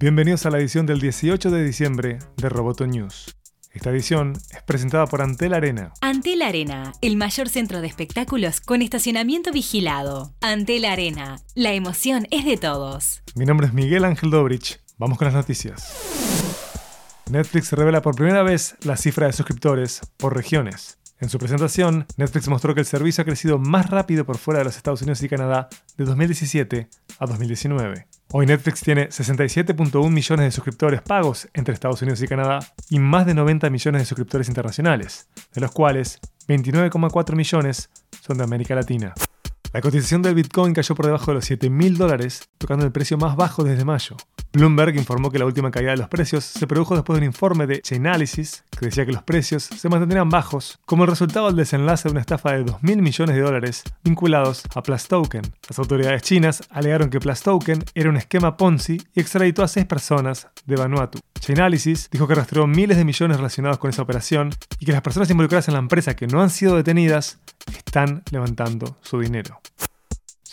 Bienvenidos a la edición del 18 de diciembre de Roboto News. Esta edición es presentada por Antel Arena. Antel Arena, el mayor centro de espectáculos con estacionamiento vigilado. Antel Arena, la emoción es de todos. Mi nombre es Miguel Ángel Dobrich. Vamos con las noticias. Netflix revela por primera vez la cifra de suscriptores por regiones. En su presentación, Netflix mostró que el servicio ha crecido más rápido por fuera de los Estados Unidos y Canadá de 2017 a 2019. Hoy Netflix tiene 67.1 millones de suscriptores pagos entre Estados Unidos y Canadá y más de 90 millones de suscriptores internacionales, de los cuales 29,4 millones son de América Latina. La cotización del Bitcoin cayó por debajo de los 7.000 dólares, tocando el precio más bajo desde mayo. Bloomberg informó que la última caída de los precios se produjo después de un informe de Chainalysis que decía que los precios se mantendrían bajos como el resultado del desenlace de una estafa de 2.000 millones de dólares vinculados a Plus Token. Las autoridades chinas alegaron que Plus Token era un esquema Ponzi y extraditó a seis personas de Vanuatu. Chainalysis dijo que rastreó miles de millones relacionados con esa operación y que las personas involucradas en la empresa que no han sido detenidas están levantando su dinero.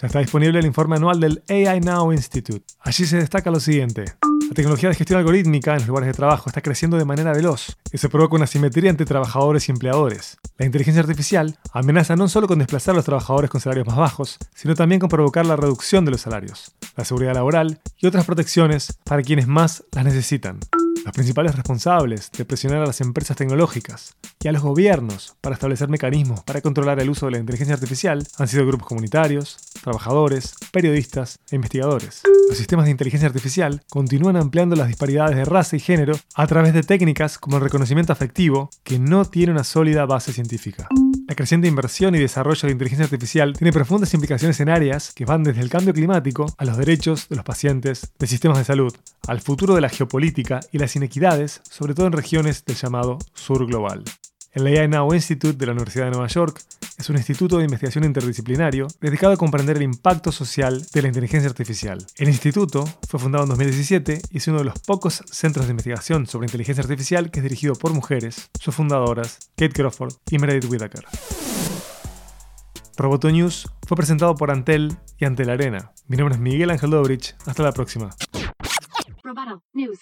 Ya está disponible el informe anual del AI Now Institute. Allí se destaca lo siguiente. La tecnología de gestión algorítmica en los lugares de trabajo está creciendo de manera veloz y se provoca una simetría entre trabajadores y empleadores. La inteligencia artificial amenaza no solo con desplazar a los trabajadores con salarios más bajos, sino también con provocar la reducción de los salarios, la seguridad laboral y otras protecciones para quienes más las necesitan. Los principales responsables de presionar a las empresas tecnológicas y a los gobiernos para establecer mecanismos para controlar el uso de la inteligencia artificial han sido grupos comunitarios, trabajadores, periodistas e investigadores. Los sistemas de inteligencia artificial continúan ampliando las disparidades de raza y género a través de técnicas como el reconocimiento afectivo que no tiene una sólida base científica. La creciente inversión y desarrollo de inteligencia artificial tiene profundas implicaciones en áreas que van desde el cambio climático a los derechos de los pacientes, de sistemas de salud, al futuro de la geopolítica y las inequidades, sobre todo en regiones del llamado sur global. El AI Now Institute de la Universidad de Nueva York es un instituto de investigación interdisciplinario dedicado a comprender el impacto social de la inteligencia artificial. El instituto fue fundado en 2017 y es uno de los pocos centros de investigación sobre inteligencia artificial que es dirigido por mujeres, sus fundadoras, Kate Crawford y Meredith Whittaker. Roboto News fue presentado por Antel y Antel Arena. Mi nombre es Miguel Ángel Dobrich. Hasta la próxima. Roboto News.